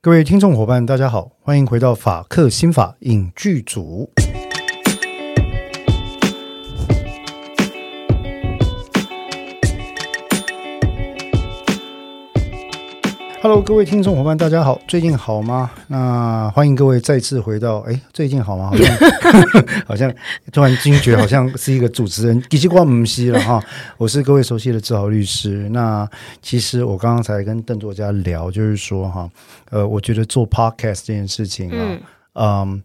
各位听众伙伴，大家好，欢迎回到法克新法影剧组。Hello，各位听众伙伴，大家好，最近好吗？那欢迎各位再次回到，哎，最近好吗？好像 好像突然惊觉，好像是一个主持人，奇怪不是了哈。我是各位熟悉的志豪律师。那其实我刚刚才跟邓作家聊，就是说哈，呃，我觉得做 Podcast 这件事情啊，嗯。Um,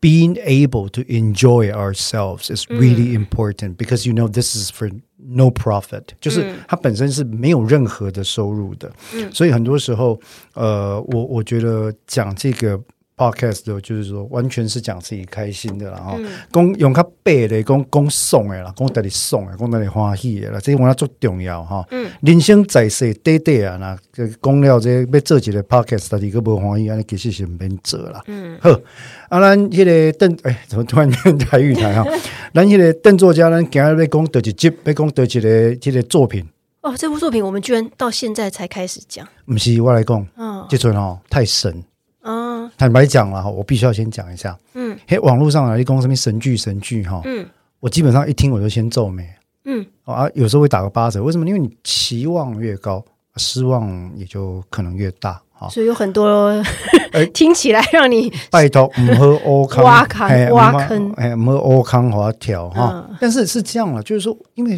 Being able to enjoy ourselves is really important、嗯、because you know this is for no profit，、嗯、就是它本身是没有任何的收入的，嗯、所以很多时候，呃，我我觉得讲这个。 Podcast 的就是说，完全是讲自己开心的啦，哈、嗯，讲用较白的，讲讲爽的啦，讲带你爽的，讲带你欢喜的啦，这些我要做重要哈。嗯，人生在世，短短啊，那讲了这要做一个 Podcast，但是个不欢喜，安尼其实是免做啦。嗯，好，啊，咱迄个邓，哎，怎么突然间台语台哈？咱迄个邓作家，咱今日要讲第几集？要讲第几个这个作品？哦，这部作品我们居然到现在才开始讲。不是我来讲，嗯，这阵哦太神。坦白讲了哈，我必须要先讲一下。嗯，嘿，网络上来一公什么神剧神剧哈，嗯，我基本上一听我就先皱眉。嗯，啊，有时候会打个八折，为什么？因为你期望越高，失望也就可能越大。哈，所以有很多，哎，听起来让你拜托唔喝欧康，挖坑，挖坑，哎，唔喝欧康华条哈。但是是这样了，就是说，因为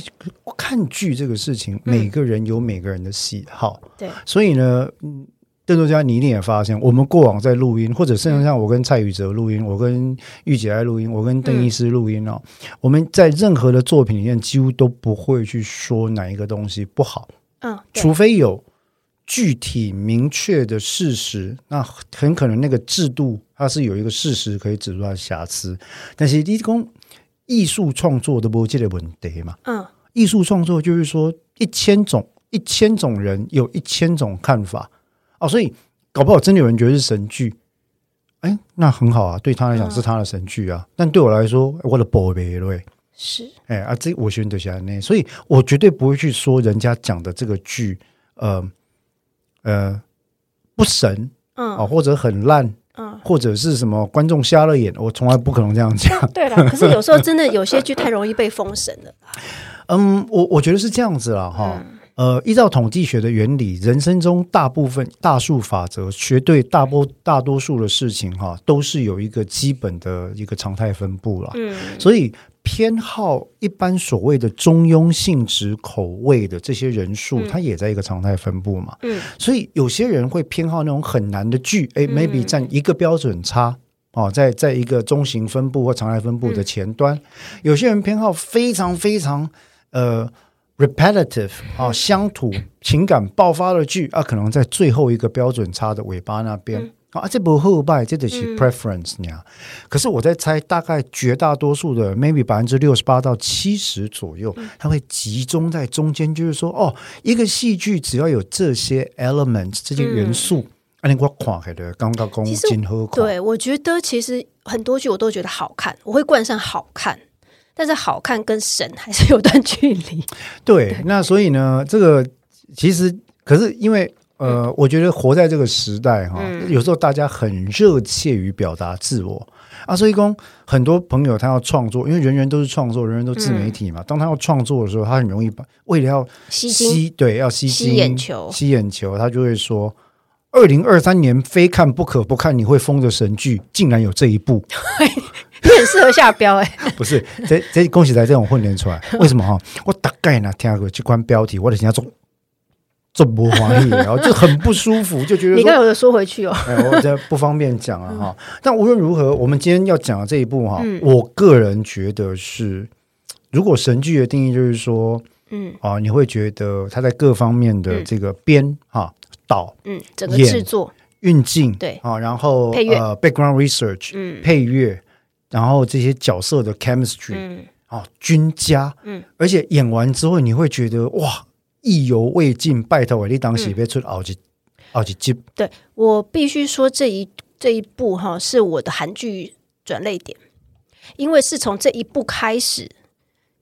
看剧这个事情，每个人有每个人的喜好，对，所以呢，嗯。邓作家，你一定也发现，我们过往在录音，或者甚至像我跟蔡宇哲录音，我跟玉姐来录音，我跟邓医师录音哦，嗯、我们在任何的作品里面几乎都不会去说哪一个东西不好，嗯，除非有具体明确的事实，那很可能那个制度它是有一个事实可以指出它的瑕疵，但是你讲艺术创作的不这个问题嘛，嗯，艺术创作就是说一千种一千种人有一千种看法。哦，所以搞不好真的有人觉得是神剧，哎，那很好啊，对他来讲是他的神剧啊。嗯、但对我来说，我的宝贝对，是哎啊，这我选择下来，所以我绝对不会去说人家讲的这个剧，呃呃不神，嗯啊，或者很烂，嗯，或者是什么观众瞎了眼，我从来不可能这样讲。对了，可是有时候真的有些剧太容易被封神了。嗯，我我觉得是这样子了哈。嗯呃，依照统计学的原理，人生中大部分大数法则，绝对大波大多数的事情哈，都是有一个基本的一个常态分布了。嗯，所以偏好一般所谓的中庸性质口味的这些人数，它也在一个常态分布嘛。嗯，所以有些人会偏好那种很难的剧，哎，maybe 占一个标准差哦，在在一个中型分布或常态分布的前端。有些人偏好非常非常呃。Repetitive 啊，乡土情感爆发的剧啊，可能在最后一个标准差的尾巴那边、嗯、啊，这不后拜，这得是 preference 呀、嗯。可是我在猜，大概绝大多数的 maybe 百分之六十八到七十左右，它会集中在中间，就是说，哦，一个戏剧只要有这些 elements 这些元素，啊，你给我看起来刚刚公金和对，我觉得其实很多剧我都觉得好看，我会冠上好看。但是好看跟神还是有段距离。对，对。那所以呢，这个其实可是因为呃，嗯、我觉得活在这个时代哈，嗯、有时候大家很热切于表达自我。啊，所以公很多朋友他要创作，因为人人都是创作，人人都自媒体嘛。嗯、当他要创作的时候，他很容易把为了要吸吸对要吸吸眼球。吸眼球，他就会说：二零二三年非看不可，不看你会疯的神剧，竟然有这一部。你很适合下标哎、欸，不是这这恭喜在这种混练出来，为什么哈？我大概呢听过这关标题，我得想要做做不欢喜，然后就很不舒服，就觉得 你该有的说回去哦。哎，我这不方便讲了哈。但无论如何，我们今天要讲的这一部哈，嗯、我个人觉得是，如果神剧的定义就是说，嗯。啊，你会觉得它在各方面的这个编哈导嗯整个制作运镜对啊，然后配乐呃 background research 嗯。配乐。然后这些角色的 chemistry，嗯，啊，均佳，嗯，而且演完之后你会觉得哇，意犹未尽，拜托我你当时别出好几好几集。对，我必须说这一这一部哈是我的韩剧转泪点，因为是从这一部开始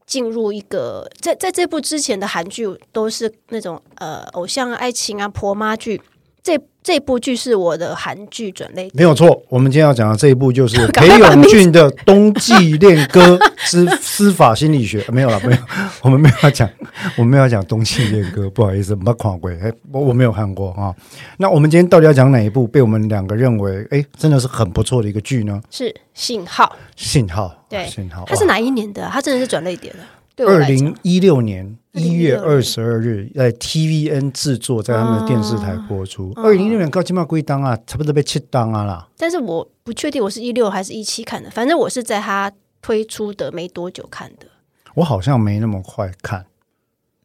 进入一个在在这部之前的韩剧都是那种呃偶像爱情啊婆妈剧，这这部剧是我的韩剧转捩点，没有错。我们今天要讲的这一部就是 裴勇俊的《冬季恋歌之 司法心理学》。没有了，没有，我们没有要讲，我们没有要讲《冬季恋歌》，不好意思，没看过，哎，我我没有看过啊。那我们今天到底要讲哪一部？被我们两个认为，哎，真的是很不错的一个剧呢？是《信号》。信号，对，信号。它是哪一年的？它真的是转捩点了。二零一六年一月二十二日，在 TVN 制作，在他们的电视台播出。二零一六年高金马归档啊，差不多被切档啊啦。但是我不确定我是一六还是一七看的，反正我是在他推出的没多久看的。我好像没那么快看，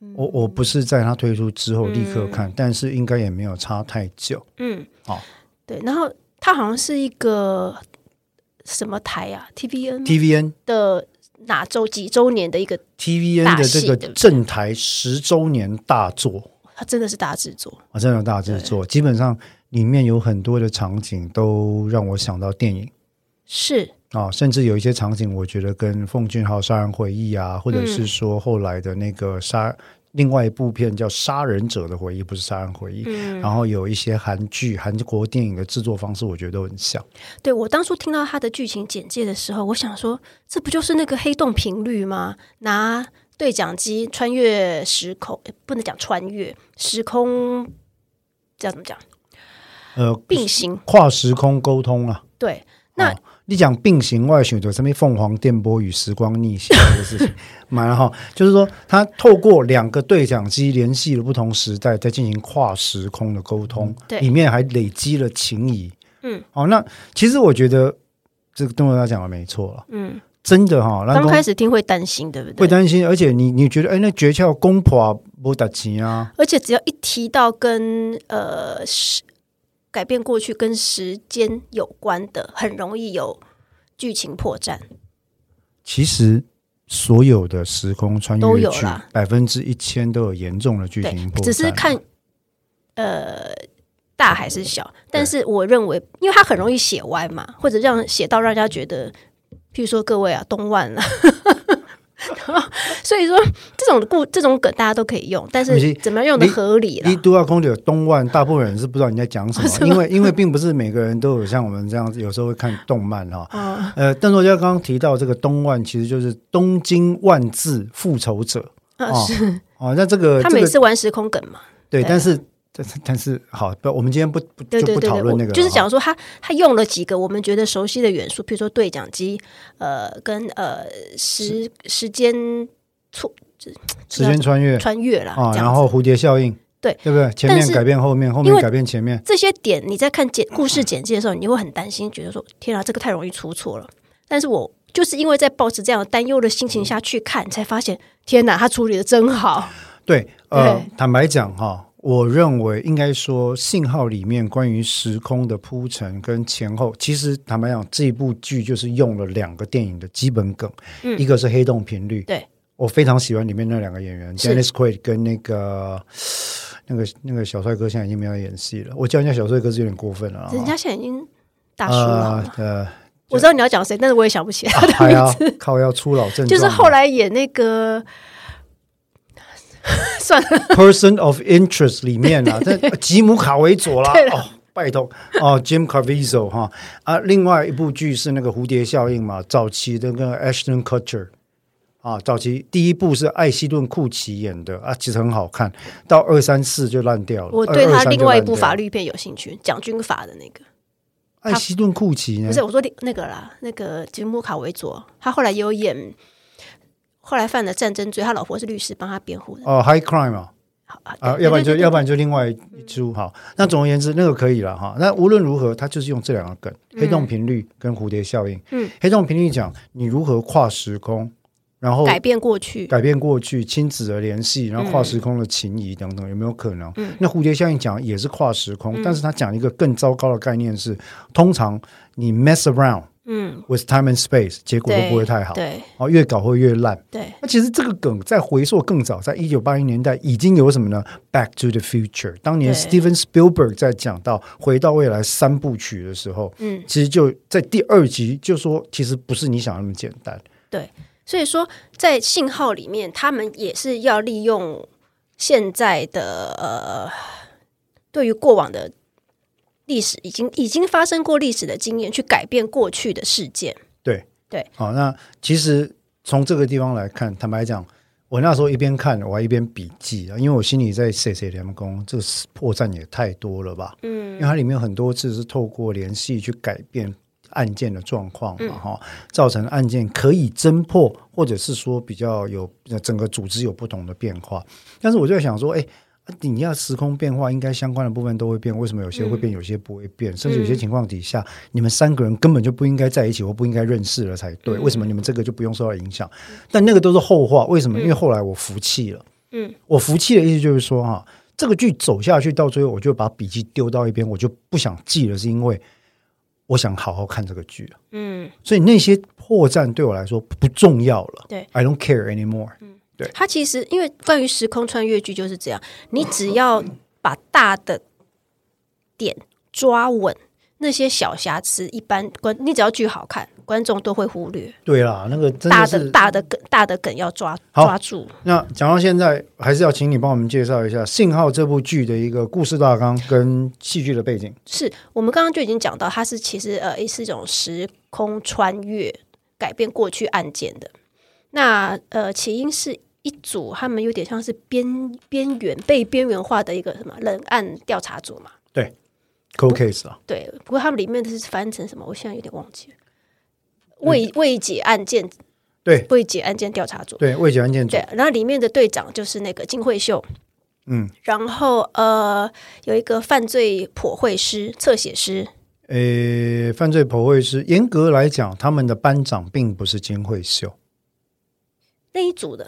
嗯、我我不是在他推出之后立刻看，嗯、但是应该也没有差太久。嗯，好、哦，对，然后他好像是一个什么台啊？TVN，TVN 的。哪周几周年的一个 TVN 的这个正台十周年大作，它真的是大制作啊，真的大制作。基本上里面有很多的场景都让我想到电影，是啊，甚至有一些场景，我觉得跟奉俊昊杀人回忆啊，或者是说后来的那个杀。另外一部片叫《杀人者的回忆》，不是杀人回忆。嗯，然后有一些韩剧、韩国电影的制作方式，我觉得都很像。对，我当初听到他的剧情简介的时候，我想说，这不就是那个黑洞频率吗？拿对讲机穿越时空，不能讲穿越时空，这样怎么讲？呃，并行跨时空沟通啊。对，那。哦你讲并行外旋的什么凤凰电波与时光逆行的事情，蛮哈。就是说，他透过两个对讲机联系了不同时代，在进行跨时空的沟通，对，里面还累积了情谊。嗯，哦，那其实我觉得这个东东他讲的没错了。嗯，真的哈，刚开始听会担心，对不对？会担心，而且你你觉得，哎，那诀窍公婆不打紧啊？而且只要一提到跟呃改变过去跟时间有关的，很容易有剧情破绽。其实所有的时空穿越剧，百分之一千都有严重的剧情破绽。只是看呃大还是小。但是我认为，因为它很容易写歪嘛，或者让写到让人家觉得，譬如说各位啊，东万了。所以说，这种故这种梗大家都可以用，但是怎么样用的合理？你都要空姐东万，大部分人是不知道你在讲什么，吗因为因为并不是每个人都有像我们这样子，有时候会看动漫哈。哦、呃，邓作家刚刚提到这个东万，其实就是东京万字复仇者啊，是哦，那这个他每次玩时空梗嘛，对但是。但是，但是好，不，我们今天不不就不讨论那个，就是讲说他他用了几个我们觉得熟悉的元素，比如说对讲机，呃，跟呃时时间错，时间穿越穿越了啊，然后蝴蝶效应，对对不对？前面改变后面，后面改变前面，这些点你在看简故事简介的时候，你会很担心，觉得说天啊，这个太容易出错了。但是我就是因为在抱持这样担忧的心情下去看，才发现天哪，他处理的真好。对，呃，坦白讲哈。我认为应该说，信号里面关于时空的铺陈跟前后，其实坦白讲，这部剧就是用了两个电影的基本梗，嗯、一个是黑洞频率，对，我非常喜欢里面那两个演员，Dennis Quaid 跟那个那个那个小帅哥，现在已经没有演戏了。我叫人家小帅哥是有点过分了，人家现在已经大叔了。呃，呃我知道你要讲谁，但是我也想不起来他的名字。啊、靠，要出老症，就是后来演那个。算了，Person of Interest 里面啊，这吉姆卡维佐啦，哦，拜托哦，Jim Caviezel 哈啊，另外一部剧是那个蝴蝶效应嘛，早期的那个 Ashton Kutcher 啊，早期第一部是艾希顿库奇演的啊，其实很好看，到二三四就烂掉了。我对他另外一部法律片有兴趣，讲军法的那个艾希顿库奇呢？不是我说那个啦，那个吉姆卡维佐，他后来也有演。后来犯了战争罪，他老婆是律师，帮他辩护的。哦，High Crime 啊，啊，要不然就要不然就另外一出好。那总而言之，那个可以了哈。那无论如何，他就是用这两个梗：黑洞频率跟蝴蝶效应。嗯，黑洞频率讲你如何跨时空，然后改变过去，改变过去，亲子的联系，然后跨时空的情谊等等，有没有可能？嗯，那蝴蝶效应讲也是跨时空，但是他讲一个更糟糕的概念是，通常你 mess around。嗯，with time and space，结果都不会太好。对，哦，越搞会越烂。对，那其实这个梗在回溯更早，在一九八零年代已经有什么呢？Back to the Future，当年 Steven Spielberg 在讲到《回到未来》三部曲的时候，嗯，其实就在第二集就说，其实不是你想那么简单。对，所以说在信号里面，他们也是要利用现在的呃，对于过往的。历史已经已经发生过历史的经验，去改变过去的事件。对对，好，那其实从这个地方来看，坦白讲，我那时候一边看我还一边笔记啊，因为我心里在谢谢联工，这个破绽也太多了吧？嗯，因为它里面很多次是透过联系去改变案件的状况嘛，哈、嗯，造成案件可以侦破，或者是说比较有整个组织有不同的变化。但是我就在想说，哎。你要时空变化，应该相关的部分都会变。为什么有些会变，有些不会变？嗯、甚至有些情况底下，嗯、你们三个人根本就不应该在一起，或不应该认识了才对。嗯、为什么你们这个就不用受到影响？嗯、但那个都是后话。为什么？因为后来我服气了。嗯，我服气的意思就是说，哈，这个剧走下去到最后，我就把笔记丢到一边，我就不想记了，是因为我想好好看这个剧了。嗯，所以那些破绽对我来说不重要了。对，I don't care anymore。嗯对它其实，因为关于时空穿越剧就是这样，你只要把大的点抓稳，那些小瑕疵，一般观你只要剧好看，观众都会忽略。对啦，那个真的大的大的梗，大的梗要抓抓住。那讲到现在，还是要请你帮我们介绍一下《信号》这部剧的一个故事大纲跟戏剧的背景。是我们刚刚就已经讲到，它是其实呃是一种时空穿越，改变过去案件的。那呃起因是。一组他们有点像是边边缘被边缘化的一个什么冷案调查组嘛？对，cold case 啊。对，不过他们里面的是翻成什么？我现在有点忘记了。未未解案件，对，未解案件调查组，对，未解案件组。对，然后里面的队长就是那个金惠秀，嗯，然后呃，有一个犯罪剖绘师、侧写师。呃，犯罪剖绘师，严格来讲，他们的班长并不是金惠秀，那一组的。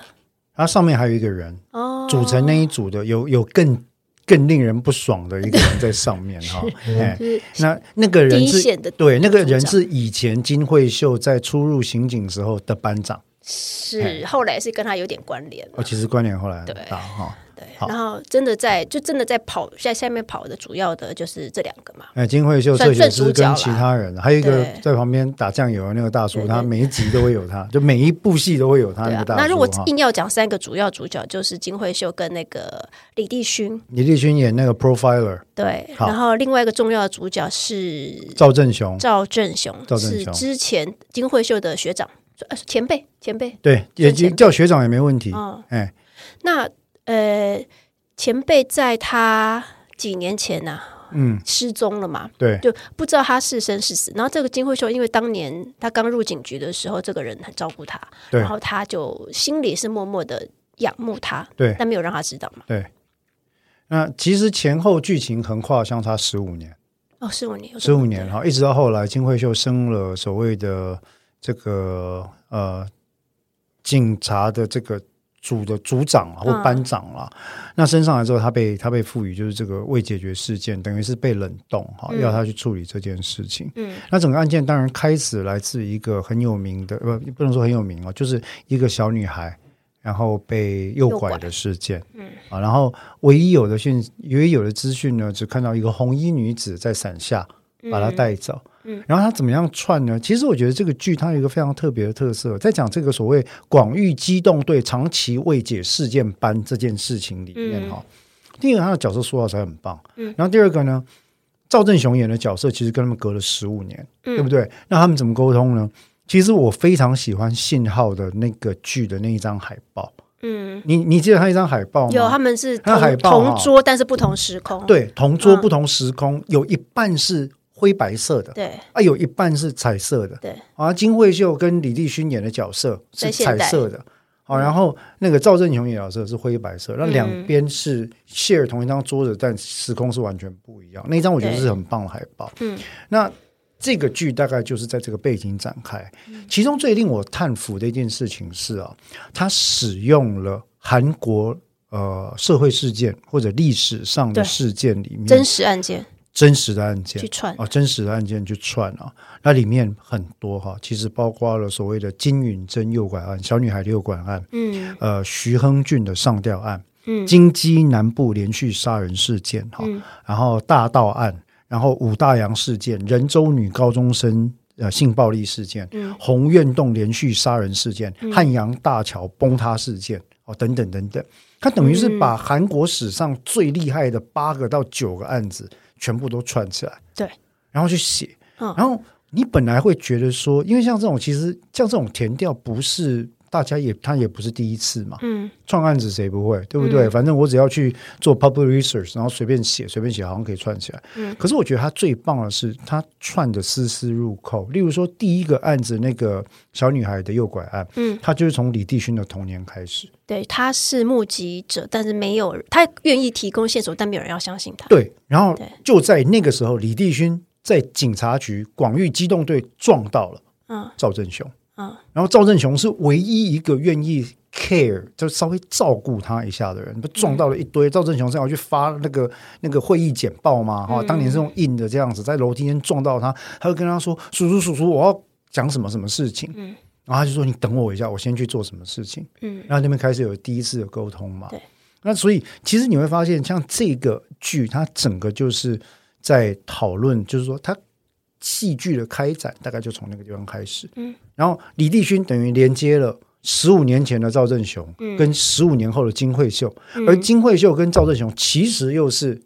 它上面还有一个人，哦，组成那一组的有有更更令人不爽的一个人在上面哈，哎，那那个人是，对，那个人是以前金惠秀在出入刑警时候的班长，是后来是跟他有点关联，哦，其实关联后来很大哈。然后真的在就真的在跑在下面跑的主要的就是这两个嘛。哎，金惠秀这也是跟其他人，还有一个在旁边打酱油的那个大叔，他每一集都会有他，就每一部戏都会有他那个大叔。那如果硬要讲三个主要主角，就是金惠秀跟那个李帝勋。李帝勋演那个 profiler。对，然后另外一个重要的主角是赵正雄。赵正雄是之前金惠秀的学长，前辈前辈。对，也叫学长也没问题。哎，那。呃，前辈在他几年前呐、啊，嗯，失踪了嘛，对，就不知道他是生是死。然后这个金惠秀，因为当年他刚入警局的时候，这个人很照顾他，对，然后他就心里是默默的仰慕他，对，但没有让他知道嘛。对，那其实前后剧情横跨相差十五年，哦，十五年，十五年哈，一直到后来金惠秀升了所谓的这个呃警察的这个。组的组长或班长啦，嗯、那升上来之后，他被他被赋予就是这个未解决事件，等于是被冷冻哈，嗯、要他去处理这件事情。嗯，那整个案件当然开始来自一个很有名的，不不能说很有名哦，就是一个小女孩然后被诱拐的事件。嗯。啊，然后唯一有的讯，唯一有的资讯呢，只看到一个红衣女子在伞下把他带走。嗯嗯，然后他怎么样串呢？其实我觉得这个剧它有一个非常特别的特色，在讲这个所谓广域机动队长期未解事件班这件事情里面哈。嗯、第一个，他的角色塑造才很棒，嗯，然后第二个呢，赵正雄演的角色其实跟他们隔了十五年，嗯、对不对？那他们怎么沟通呢？其实我非常喜欢信号的那个剧的那一张海报，嗯，你你记得他一张海报吗？有，他们是同海报同桌，但是不同时空，对，同桌不同时空，嗯、有一半是。灰白色的，对。啊，有一半是彩色的，对。啊。金惠秀跟李立勋演的角色是彩色的，好，然后那个赵正雄演的角色是灰白色，那两边是 share 同一张桌子，但时空是完全不一样。那一张我觉得是很棒的海报，嗯。那这个剧大概就是在这个背景展开，其中最令我叹服的一件事情是啊，他使用了韩国呃社会事件或者历史上的事件里面真实案件。真实的案件去串。啊，真实的案件去串啊，那里面很多哈，其实包括了所谓的金允珍诱拐案、小女孩的诱拐案，嗯，呃，徐亨俊的上吊案，嗯，金鸡南部连续杀人事件哈，嗯、然后大盗案，然后五大洋事件、仁州女高中生呃性暴力事件，嗯，洪苑洞连续杀人事件、嗯、汉阳大桥崩塌事件哦，等等等等，他等于是把韩国史上最厉害的八个到九个案子。全部都串起来，对，然后去写，然后你本来会觉得说，因为像这种其实像这种填调不是。大家也，他也不是第一次嘛。嗯，创案子谁不会，对不对？嗯、反正我只要去做 public research，然后随便写，随便写，好像可以串起来。嗯，可是我觉得他最棒的是，他串的丝丝入扣。例如说，第一个案子那个小女孩的诱拐案，嗯，他就是从李帝勋的童年开始。对，他是目击者，但是没有他愿意提供线索，但没有人要相信他。对，然后就在那个时候，李帝勋在警察局广域机动队撞到了，嗯，赵正雄。嗯，然后赵正雄是唯一一个愿意 care，就稍微照顾他一下的人。不撞到了一堆，赵正雄正好去发那个那个会议简报嘛？哈、嗯，当年是用印的这样子，在楼梯间撞到他，他就跟他说：“叔叔，叔叔，我要讲什么什么事情。”嗯，然后他就说：“你等我一下，我先去做什么事情。”嗯，然后那边开始有第一次的沟通嘛。对，那所以其实你会发现，像这个剧，它整个就是在讨论，就是说它。戏剧的开展大概就从那个地方开始，嗯，然后李立勋等于连接了十五年前的赵正雄，跟十五年后的金惠秀，嗯、而金惠秀跟赵正雄其实又是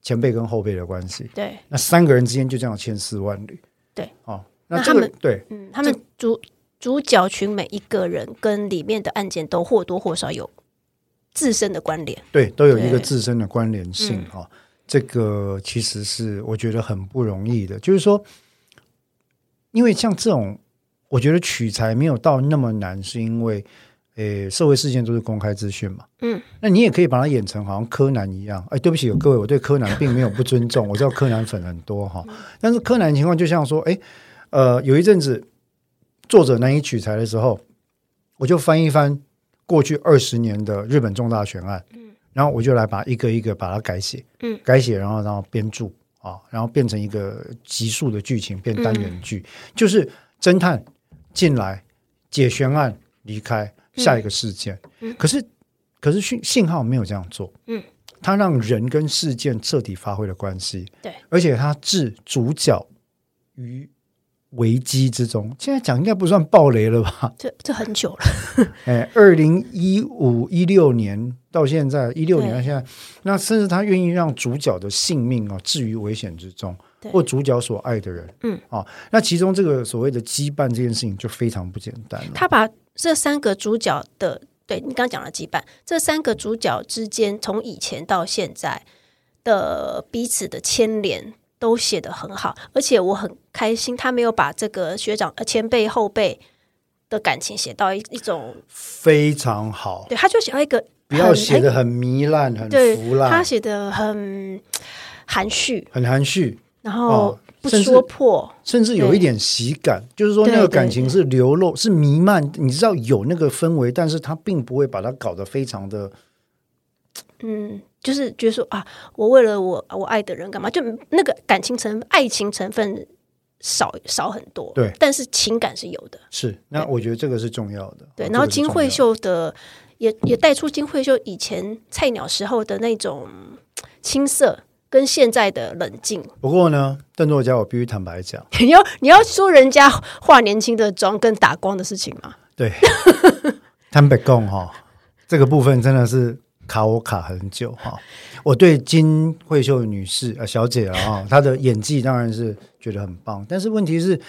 前辈跟后辈的关系，对，那三个人之间就这样千丝万缕，对，哦，那，这个、那他们对，嗯，他们主主角群每一个人跟里面的案件都或多或少有自身的关联，对，都有一个自身的关联性哈。这个其实是我觉得很不容易的，就是说，因为像这种，我觉得取材没有到那么难，是因为，诶，社会事件都是公开资讯嘛，嗯，那你也可以把它演成好像柯南一样，哎，对不起，各位，我对柯南并没有不尊重，我知道柯南粉很多哈，但是柯南情况就像说，哎，呃，有一阵子作者难以取材的时候，我就翻一翻过去二十年的日本重大悬案。然后我就来把一个一个把它改写，嗯，改写，然后然后编著啊，然后变成一个集数的剧情，变单元剧，嗯、就是侦探进来解悬案，离开下一个事件。嗯、可是可是信信号没有这样做，嗯，他让人跟事件彻底发挥了关系，对，而且他置主角于危机之中，现在讲应该不算暴雷了吧？这这很久了，哎，二零一五一六年到现在，一六年到现在，那甚至他愿意让主角的性命啊置于危险之中，或主角所爱的人，嗯，啊，那其中这个所谓的羁绊这件事情就非常不简单。他把这三个主角的，对你刚刚讲了羁绊，这三个主角之间从以前到现在的彼此的牵连。都写得很好，而且我很开心，他没有把这个学长、呃前辈、后辈的感情写到一一种非常好。对，他就写到一个不要写的很糜烂、很腐烂，他写的很含蓄，很含蓄，然后不说破，甚至有一点喜感，就是说那个感情是流露、是弥漫，你知道有那个氛围，但是他并不会把它搞得非常的，嗯。就是觉得说啊，我为了我我爱的人干嘛？就那个感情成分、爱情成分少少很多，对，但是情感是有的。是，那我觉得这个是重要的。对，然后金惠秀的也也带出金惠秀以前菜鸟时候的那种青涩，跟现在的冷静。不过呢，邓作家，我必须坦白讲，你要你要说人家化年轻的妆跟打光的事情吗？对，坦白讲哈，这个部分真的是。卡我卡很久哈，我对金惠秀女士呃小姐啊，她的演技当然是觉得很棒，但是问题是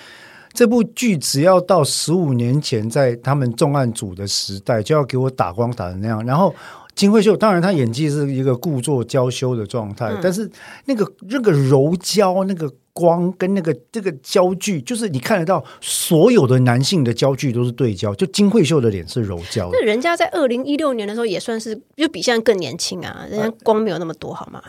这部剧只要到十五年前，在他们重案组的时代，就要给我打光打成那样，然后金惠秀当然她演技是一个故作娇羞的状态，嗯、但是那个那个柔焦那个。光跟那个这个焦距，就是你看得到所有的男性的焦距都是对焦，就金惠秀的脸是柔焦的。那人家在二零一六年的时候也算是，就比现在更年轻啊，人家光没有那么多，好吗？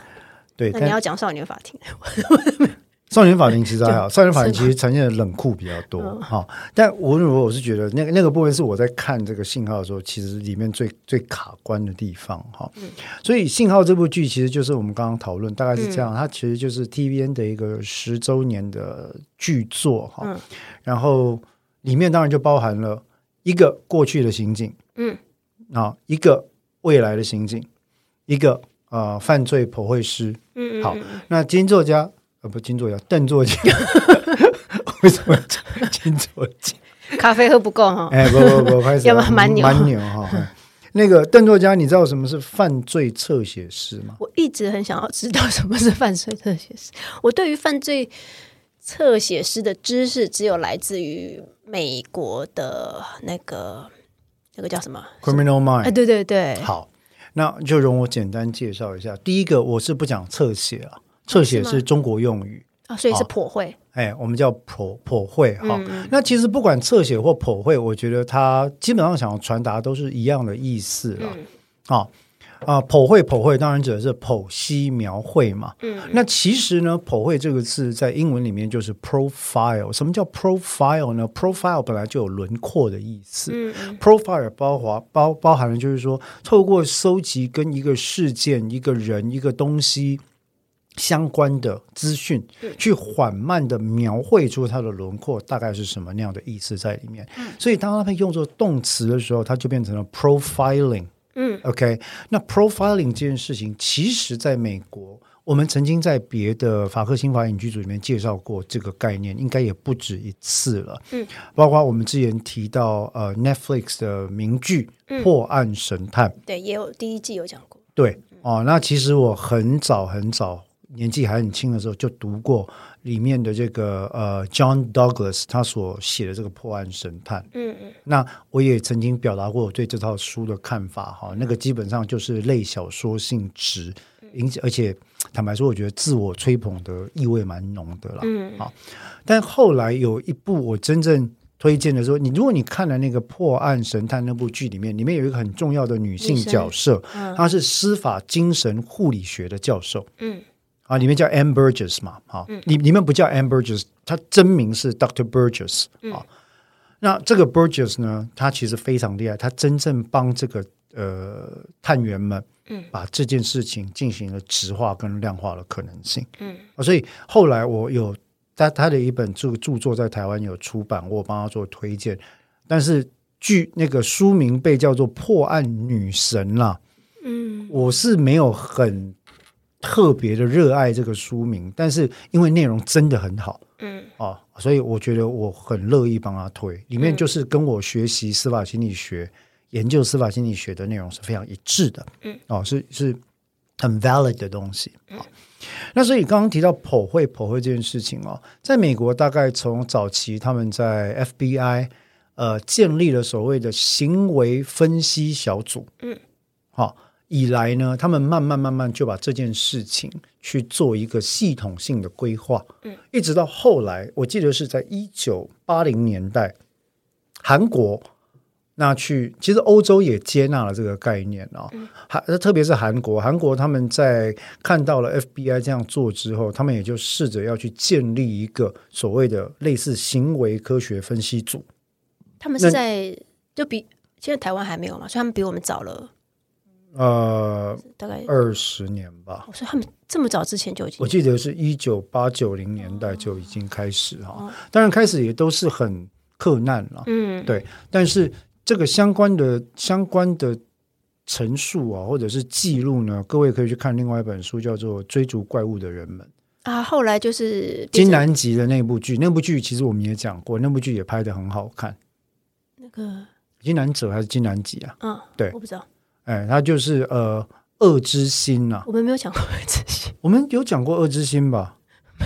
对，那你要讲少年法庭。少年法庭其实还好，少年法庭其实呈现的冷酷比较多哈。但无论如何，我是觉得那个那个部分是我在看这个信号的时候，其实里面最最卡关的地方哈。所以信号这部剧其实就是我们刚刚讨论，大概是这样，它其实就是 TVN 的一个十周年的剧作哈。然后里面当然就包含了一个过去的刑警，嗯，啊，一个未来的刑警，一个呃犯罪剖绘师，嗯，好，那金作家。呃，不，金作家，邓作家，为什么金作家？咖啡喝不够哈？哎，不不不，要不蛮牛，蛮牛哈。那个邓作家，你知道什么是犯罪侧写师吗？我一直很想要知道什么是犯罪侧写师。我对于犯罪侧写师的知识，只有来自于美国的那个那个叫什么《Criminal Minds》。哎，对对对。好，那就容我简单介绍一下。第一个，我是不讲侧写啊，侧写是中国用语。啊，所以是剖绘，哎，我们叫剖剖绘哈。那其实不管侧写或剖绘，我觉得它基本上想要传达都是一样的意思了。啊、嗯、啊，剖绘剖绘当然指的是剖析描绘嘛。嗯，那其实呢，剖绘这个字在英文里面就是 profile。什么叫 profile 呢？profile 本来就有轮廓的意思。嗯，profile 包括包包含了就是说，透过搜集跟一个事件、一个人、一个东西。相关的资讯，去缓慢的描绘出它的轮廓，大概是什么那样的意思在里面。嗯、所以当它被用作动词的时候，它就变成了 profiling。嗯，OK，那 profiling 这件事情，其实在美国，我们曾经在别的法克新法影剧组里面介绍过这个概念，应该也不止一次了。嗯，包括我们之前提到呃 Netflix 的名剧《破案神探》，嗯，对，也有第一季有讲过。对，哦，那其实我很早很早。年纪还很轻的时候就读过里面的这个呃，John Douglas 他所写的这个破案神探。嗯嗯。那我也曾经表达过我对这套书的看法哈，那个基本上就是类小说性质，而且坦白说，我觉得自我吹捧的意味蛮浓的啦。嗯。好，但后来有一部我真正推荐的时候，你如果你看了那个破案神探那部剧里面，里面有一个很重要的女性角色，她是司法精神护理学的教授。嗯。啊，里面叫 Anne Burgess 嘛，好，里里面不叫 Anne Burgess，他真名是 Doctor Burgess 啊。那这个 Burgess 呢，他其实非常厉害，他真正帮这个呃探员们，嗯，把这件事情进行了质化跟量化的可能性，嗯，所以后来我有他他的一本著著作在台湾有出版，我帮他做推荐，但是据那个书名被叫做《破案女神》啦，嗯，我是没有很。特别的热爱这个书名，但是因为内容真的很好，嗯，啊，所以我觉得我很乐意帮他推。里面就是跟我学习司法心理学、嗯、研究司法心理学的内容是非常一致的，嗯，哦、啊，是是很 valid 的东西。啊、嗯，那所以刚刚提到普惠普惠这件事情哦，在美国大概从早期他们在 FBI 呃建立了所谓的行为分析小组，嗯，好、啊。以来呢，他们慢慢慢慢就把这件事情去做一个系统性的规划，嗯，一直到后来，我记得是在一九八零年代，韩国那去，其实欧洲也接纳了这个概念啊，韩、嗯、特别是韩国，韩国他们在看到了 FBI 这样做之后，他们也就试着要去建立一个所谓的类似行为科学分析组。他们是在就比现在台湾还没有嘛，所以他们比我们早了。呃，大概二十年吧。所以他们这么早之前就已经，我记得是一九八九零年代就已经开始哈。哦、当然开始也都是很克难了，嗯，对。但是这个相关的相关的陈述啊，或者是记录呢，各位可以去看另外一本书，叫做《追逐怪物的人们》啊。后来就是金南吉的那部剧，那部剧其实我们也讲过，那部剧也拍的很好看。那个金南哲还是金南吉啊？嗯、哦，对，我不知道。哎，他就是呃，恶之心呐、啊。我们没有讲过恶之心，我们有讲过恶之心吧？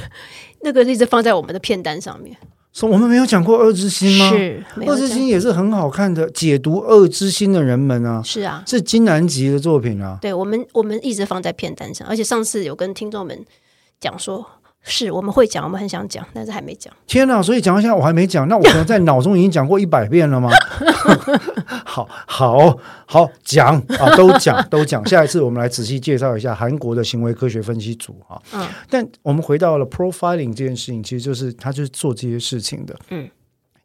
那个一直放在我们的片单上面。说我们没有讲过恶之心吗？是，恶之心也是很好看的，解读恶之心的人们啊。是啊，是金南吉的作品啊。对，我们我们一直放在片单上，而且上次有跟听众们讲说。是，我们会讲，我们很想讲，但是还没讲。天哪！所以讲一下，我还没讲，那我可能在脑中已经讲过一百遍了吗？好好好，讲啊，都讲都讲。下一次我们来仔细介绍一下韩国的行为科学分析组啊。嗯。但我们回到了 profiling 这件事情，其实就是他就是做这些事情的。嗯。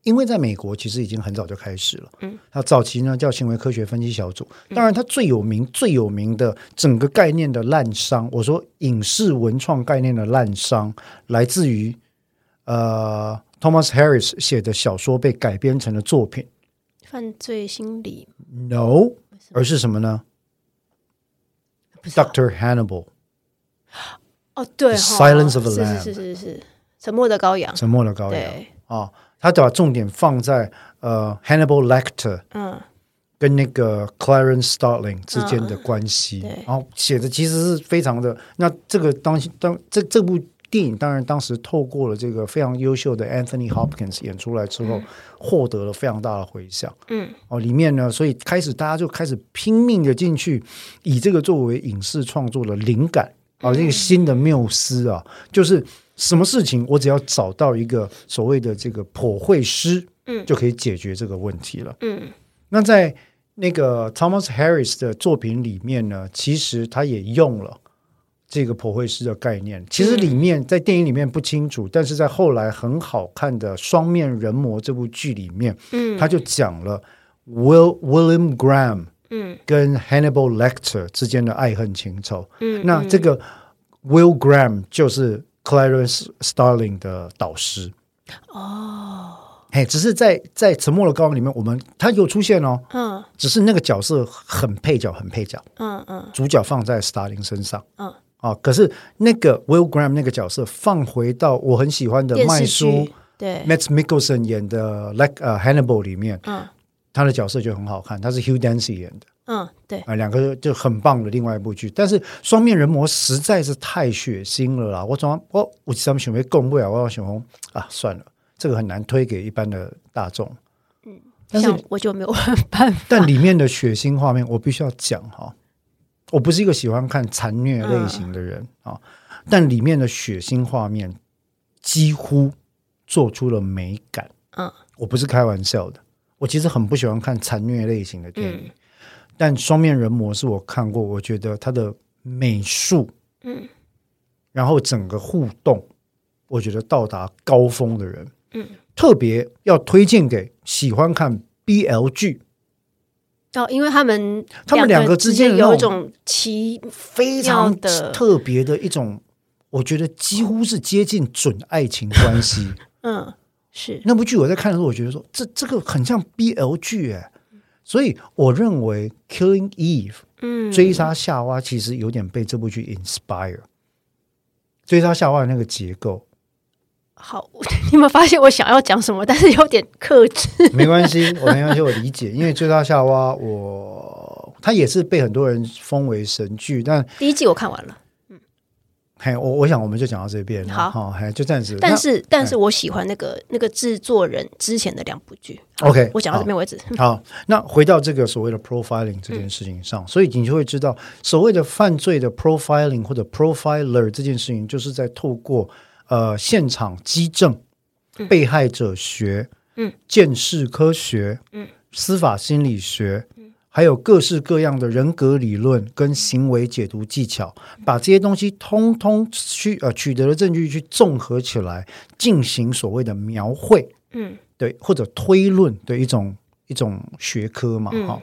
因为在美国，其实已经很早就开始了。嗯，它早期呢叫行为科学分析小组。当然，它最有名、最有名的整个概念的滥觞，我说影视文创概念的滥觞，来自于呃 Thomas Harris 写的小说被改编成了作品。犯罪心理？No，而是什么呢？Doctor Hannibal。哦，对，Silence of the Lambs 是是是是，沉默的羔羊，沉默的羔羊。啊。他把重点放在呃，Hannibal Lecter，嗯，跟那个 Clarence Starling 之间的关系，嗯、然后写的其实是非常的。那这个当当这这部电影当然当时透过了这个非常优秀的 Anthony Hopkins 演出来之后，嗯、获得了非常大的回响。嗯，哦，里面呢，所以开始大家就开始拼命的进去，以这个作为影视创作的灵感啊，这个新的缪斯啊，就是什么事情我只要找到一个所谓的这个普惠师，嗯，就可以解决这个问题了。嗯，那在那个 Thomas Harris 的作品里面呢，其实他也用了这个普惠师的概念。其实里面在电影里面不清楚，但是在后来很好看的《双面人魔》这部剧里面，嗯，他就讲了 Will William Graham 嗯跟 Hannibal Lecter 之间的爱恨情仇。嗯，那这个 Will Graham 就是 Clarice Starling 的导师。哦。嘿，只是在在《沉默的羔羊》里面，我们他有出现哦，嗯，只是那个角色很配角，很配角，嗯嗯，主角放在 Starling 身上，嗯，啊，可是那个 Will Graham 那个角色放回到我很喜欢的麦叔，对。Matt Mickelson 演的 Like 呃 Hannibal 里面，嗯，他的角色就很好看，他是 Hugh Dancy 演的，嗯，对，啊，两个就很棒的另外一部剧，但是双面人魔实在是太血腥了啦，我怎么我我怎么想没共不了，我要想啊，算了。这个很难推给一般的大众，嗯，但是我就没有办法。但里面的血腥画面，我必须要讲哈，我不是一个喜欢看残虐类型的人啊，嗯，但里面的血腥画面几乎做出了美感，嗯，我不是开玩笑的，我其实很不喜欢看残虐类型的电影，嗯，但双面人魔是我看过，我觉得它的美术，嗯，然后整个互动，我觉得到达高峰的人。嗯，特别要推荐给喜欢看 BL 剧哦，因为他们他们两个之间有一种奇非常的特别的一种，我觉得几乎是接近准爱情关系。嗯，是那部剧我在看的时候，我觉得说这这个很像 BL 剧哎，所以我认为 Killing Eve，嗯，追杀夏娃其实有点被这部剧 inspire，追杀夏娃的那个结构。好，你有没有发现我想要讲什么，但是有点克制？没关系，我没关系，我理解。因为《追杀夏娃》我，我他也是被很多人封为神剧，但第一季我看完了。嗯，嘿，我我想我们就讲到这边。好，好，嘿，就暂时。但是，但是我喜欢那个那个制作人之前的两部剧。OK，我讲到这边为止。好，好，那回到这个所谓的 profiling 这件事情上，嗯，所以你就会知道，所谓的犯罪的 profiling 或者 profiler 这件事情，就是在透过。呃，现场击证、被害者学、嗯，鉴识科学、嗯，司法心理学，嗯，还有各式各样的人格理论跟行为解读技巧，把这些东西通通去呃取得的证据去综合起来，进行所谓的描绘，嗯，对，或者推论的一种一种学科嘛，哈，嗯，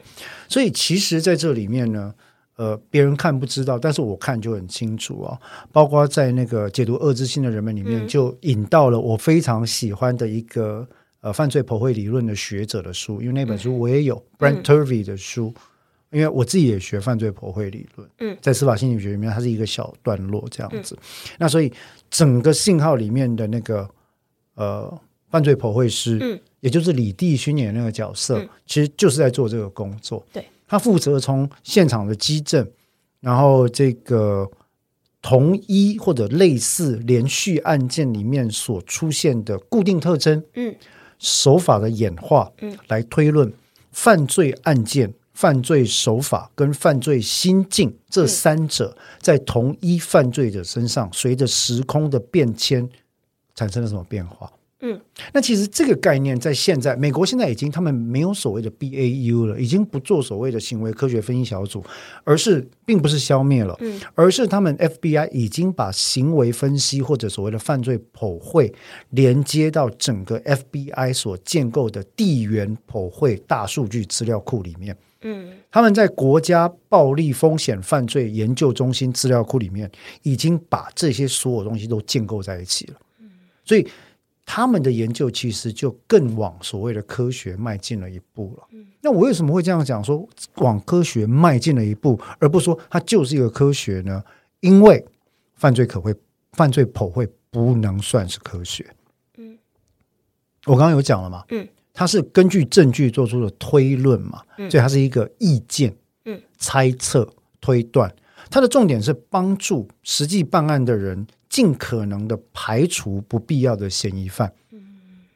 所以其实在这里面呢。呃，别人看不知道，但是我看就很清楚啊。包括在那个解读恶之心的人们里面，就引到了我非常喜欢的一个呃犯罪剖绘理论的学者的书，因为那本书我也有、嗯、Brent Turvey 的书，因为我自己也学犯罪剖绘理论。嗯，在司法心理学里面，它是一个小段落这样子。嗯、那所以整个信号里面的那个呃犯罪剖绘师，嗯，也就是李帝勋演那个角色、嗯，其实就是在做这个工作。对。他负责从现场的基证，然后这个同一或者类似连续案件里面所出现的固定特征，嗯，手法的演化，嗯，来推论犯罪案件、犯罪手法跟犯罪心境这三者在同一犯罪者身上，随着时空的变迁产生了什么变化。嗯，那其实这个概念在现在美国现在已经他们没有所谓的 BAU 了，已经不做所谓的行为科学分析小组，而是并不是消灭了，嗯，而是他们 FBI 已经把行为分析或者所谓的犯罪剖绘连接到整个 FBI 所建构的地缘剖绘大数据资料库里面，嗯，他们在国家暴力风险犯罪研究中心资料库里面已经把这些所有东西都建构在一起了，嗯，所以。他们的研究其实就更往所谓的科学迈进了一步了。那我为什么会这样讲？说往科学迈进了一步，而不说它就是一个科学呢？因为犯罪可会犯罪剖绘不能算是科学。嗯，我刚刚有讲了嘛。嗯，它是根据证据做出的推论嘛，所以它是一个意见、嗯，猜测、推断。它的重点是帮助实际办案的人尽可能的排除不必要的嫌疑犯，嗯，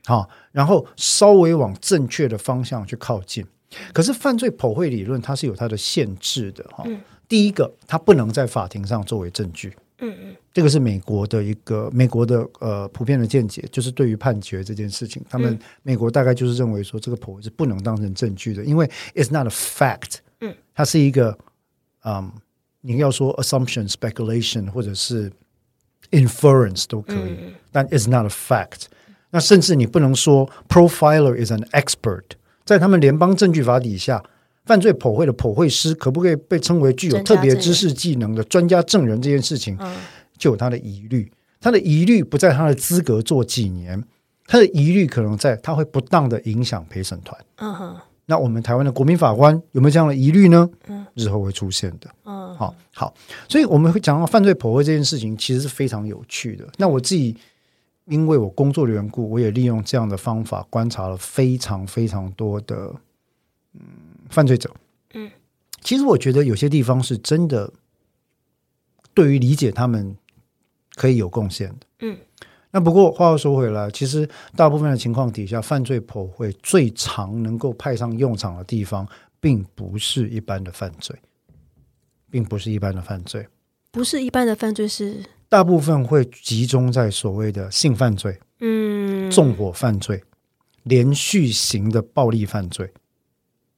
好，然后稍微往正确的方向去靠近。可是犯罪剖绘理论它是有它的限制的哈。第一个，它不能在法庭上作为证据。嗯嗯，这个是美国的一个美国的呃普遍的见解，就是对于判决这件事情，他们美国大概就是认为说这个剖绘是不能当成证据的，因为 it's not a fact。嗯，它是一个嗯，你要说 assumption、speculation 或者是 inference 都可以，但 it's not a fact。那甚至你不能说 profiler is an expert。在他们联邦证据法底下，犯罪剖绘的剖绘师可不可以被称为具有特别知识技能的专家证人？这件事情就有他的疑虑。他的疑虑不在他的资格做几年，他的疑虑可能在他会不当的影响陪审团。嗯哼。那我们台湾的国民法官有没有这样的疑虑呢？嗯，日后会出现的。嗯，好，好，所以我们会讲到犯罪剖绘这件事情，其实是非常有趣的。那我自己。因为我工作的缘故，我也利用这样的方法观察了非常非常多的嗯犯罪者。嗯，其实我觉得有些地方是真的，对于理解他们可以有贡献的。嗯，那不过话又说回来，其实大部分的情况底下，犯罪剖绘最常能够派上用场的地方，并不是一般的犯罪，并不是一般的犯罪，不是一般的犯罪是。大部分会集中在所谓的性犯罪、嗯，纵火犯罪、连续型的暴力犯罪，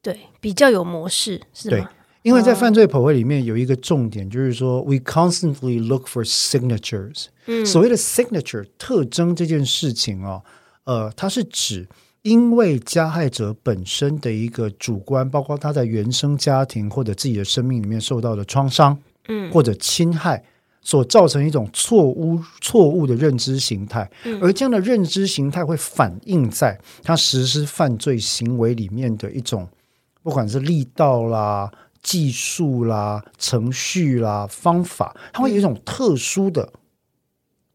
对，比较有模式，是吗？对，因为在犯罪剖绘里面有一个重点，就是说、oh.，we constantly look for signatures。嗯，所谓的 signature 特征这件事情哦，呃，它是指因为加害者本身的一个主观，包括他在原生家庭或者自己的生命里面受到的创伤，嗯，或者侵害。所造成一种错误、错误的认知形态，而这样的认知形态会反映在他实施犯罪行为里面的一种，不管是力道啦、技术啦、程序啦、方法，它会有一种特殊的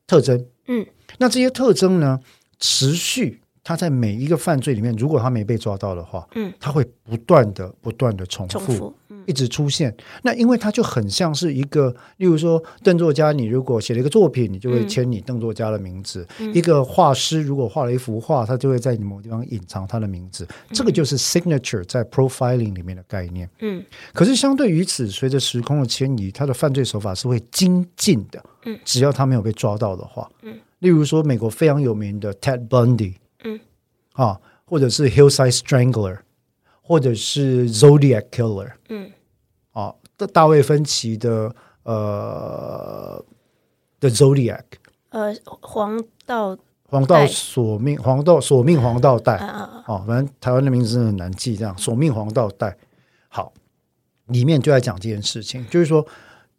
特征。嗯，那这些特征呢，持续。他在每一个犯罪里面，如果他没被抓到的话，嗯，他会不断的、不断的重复，重复嗯、一直出现。那因为他就很像是一个，例如说邓作家，你如果写了一个作品，你就会签你邓作家的名字；嗯、一个画师如果画了一幅画，他就会在你某地方隐藏他的名字。嗯、这个就是 signature 在 profiling 里面的概念。嗯，可是相对于此，随着时空的迁移，他的犯罪手法是会精进的。嗯，只要他没有被抓到的话，嗯，例如说美国非常有名的 Ted Bundy。啊，或者是 Hillside Strangler，或者是 Zodiac Killer，嗯，啊，大大卫芬奇的呃的 Zodiac，呃，黄道黄道索命黄道索命黄道带，啊，反正台湾的名字真的很难记，这样索命黄道带，好，里面就在讲这件事情，就是说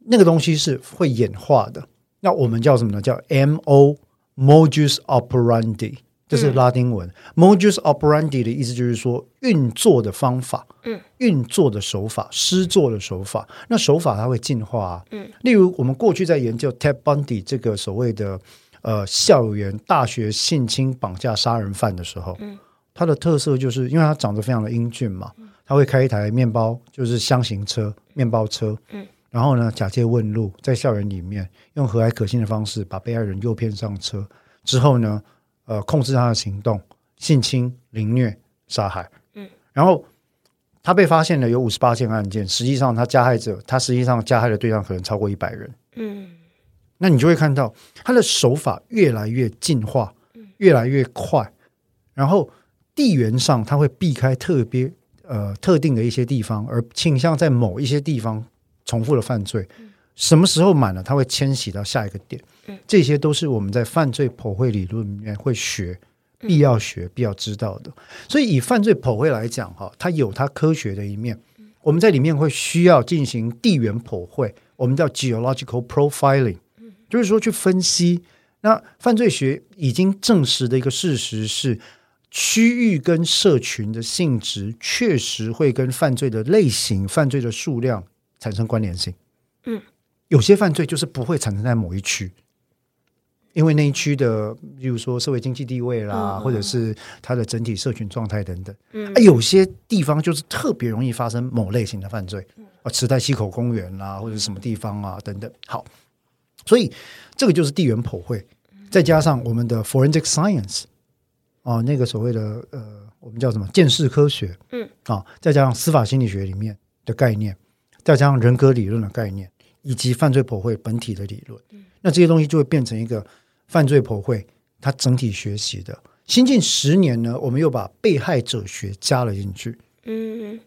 那个东西是会演化的，那我们叫什么呢？叫 MO Modus Operandi。这是拉丁文，嗯，modus operandi 的意思就是说运作的方法，嗯，运作的手法，施作的手法。那手法它会进化啊，嗯，例如我们过去在研究 Ted Bundy 这个所谓的呃校园大学性侵绑架杀人犯的时候，嗯，它的特色就是因为它长得非常的英俊嘛，他会开一台面包就是箱型车，面包车，嗯，然后呢假借问路，在校园里面用和蔼可亲的方式把被害人诱骗上车。之后呢。呃，控制他的行动，性侵、凌虐、杀害。嗯，然后他被发现了有五十八件案件，实际上他加害者，他实际上加害的对象可能超过一百人。嗯，那你就会看到他的手法越来越进化，越来越快。然后地缘上他会避开特别呃特定的一些地方，而倾向在某一些地方重复的犯罪。什么时候满了，它会迁徙到下一个点。这些都是我们在犯罪剖绘理论里面会学、必要学、必要知道的。所以以犯罪剖绘来讲，哈，它有它科学的一面。我们在里面会需要进行地缘剖绘，我们叫 geological profiling，就是说去分析。那犯罪学已经证实的一个事实是，区域跟社群的性质确实会跟犯罪的类型、犯罪的数量产生关联性。嗯。有些犯罪就是不会产生在某一区，因为那一区的，比如说社会经济地位啦，嗯、或者是它的整体社群状态等等，嗯，啊、有些地方就是特别容易发生某类型的犯罪，啊，池袋溪口公园啦，或者什么地方啊等等。好，所以这个就是地缘剖绘，再加上我们的 forensic science，啊，那个所谓的呃，我们叫什么见识科学，嗯，啊，再加上司法心理学里面的概念，再加上人格理论的概念，以及犯罪剖绘本体的理论，那这些东西就会变成一个。犯罪剖绘，它整体学习的新近十年呢，我们又把被害者学加了进去。嗯，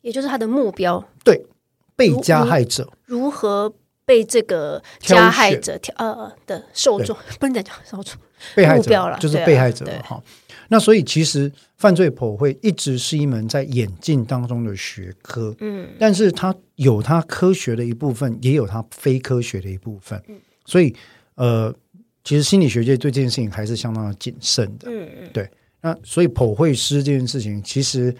也就是他的目标，对被加害者如，如何被这个加害者挑呃的受众不能讲叫受众，被害者了就是被害者哈。那所以其实犯罪剖绘一直是一门在演进当中的学科，嗯，但是它有它科学的一部分，也有它非科学的一部分，嗯，所以呃。其实心理学界对这件事情还是相当的谨慎的，嗯嗯，对。那所以剖绘师这件事情，其实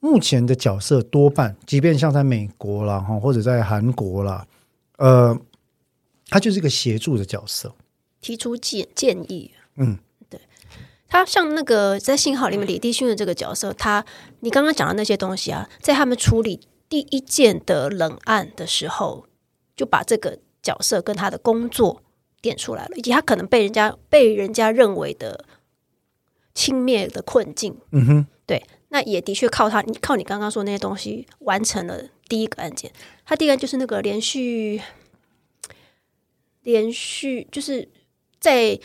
目前的角色多半，即便像在美国啦，哈，或者在韩国啦，呃，他就是一个协助的角色，提出建建议。嗯，对。他像那个在信号里面李帝勋的这个角色，他你刚刚讲的那些东西啊，在他们处理第一件的冷案的时候，就把这个角色跟他的工作。点出来了，以及他可能被人家被人家认为的轻蔑的困境。嗯哼，对，那也的确靠他，你靠你刚刚说那些东西完成了第一个案件。他第一个就是那个连续连续就是在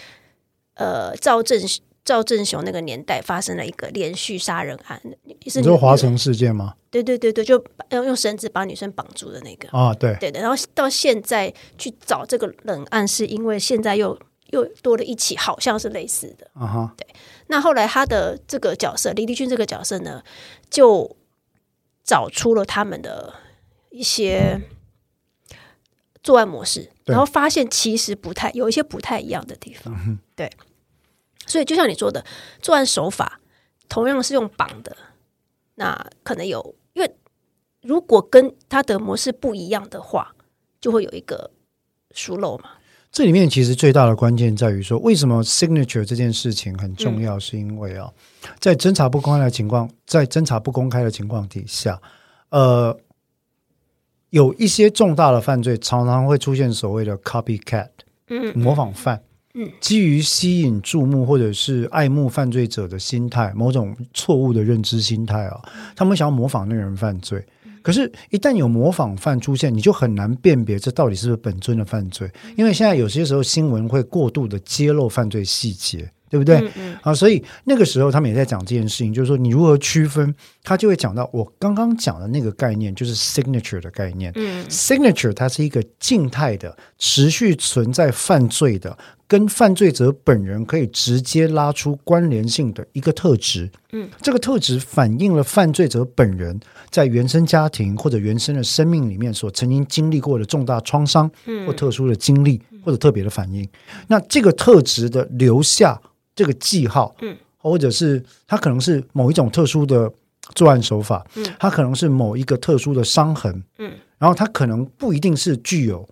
呃赵正赵正雄那个年代发生了一个连续杀人案，你说华城事件吗？对对对对，就要用绳子把女生绑住的那个啊，对对的。然后到现在去找这个冷案，是因为现在又又多了一起，好像是类似的啊哈。对，那后来他的这个角色李立军这个角色呢，就找出了他们的一些作案模式，然后发现其实不太有一些不太一样的地方，嗯、对。所以，就像你说的，作案手法同样是用绑的，那可能有，因为如果跟他的模式不一样的话，就会有一个疏漏嘛。这里面其实最大的关键在于说，为什么 signature 这件事情很重要？是因为啊，嗯、在侦查不公开的情况，在侦查不公开的情况底下，呃，有一些重大的犯罪常常会出现所谓的 copycat，嗯，模仿犯。基于吸引注目或者是爱慕犯罪者的心态，某种错误的认知心态啊，他们想要模仿那个人犯罪。可是，一旦有模仿犯出现，你就很难辨别这到底是不是本尊的犯罪，因为现在有些时候新闻会过度的揭露犯罪细节。对不对？嗯嗯、啊，所以那个时候他们也在讲这件事情，就是说你如何区分，他就会讲到我刚刚讲的那个概念，就是 signature 的概念。嗯，signature 它是一个静态的、持续存在犯罪的，跟犯罪者本人可以直接拉出关联性的一个特质。嗯，这个特质反映了犯罪者本人在原生家庭或者原生的生命里面所曾经经历过的重大创伤，或特殊的经历，或者特别的反应。那这个特质的留下。这个记号，嗯，或者是它可能是某一种特殊的作案手法，嗯，它可能是某一个特殊的伤痕，嗯，然后它可能不一定是具有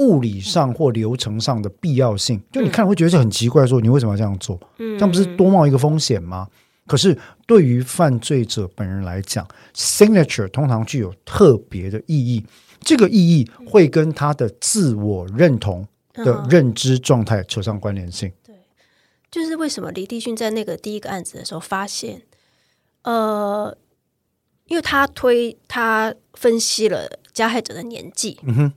物理上或流程上的必要性，嗯，就你看会觉得很奇怪，说你为什么要这样做？嗯，这样不是多冒一个风险吗？可是对于犯罪者本人来讲，signature 通常具有特别的意义，这个意义会跟他的自我认同的认知状态扯上关联性。对。就是为什么李帝勋在那个第一个案子的时候发现，呃，因为他推他分析了加害者的年纪，嗯哼，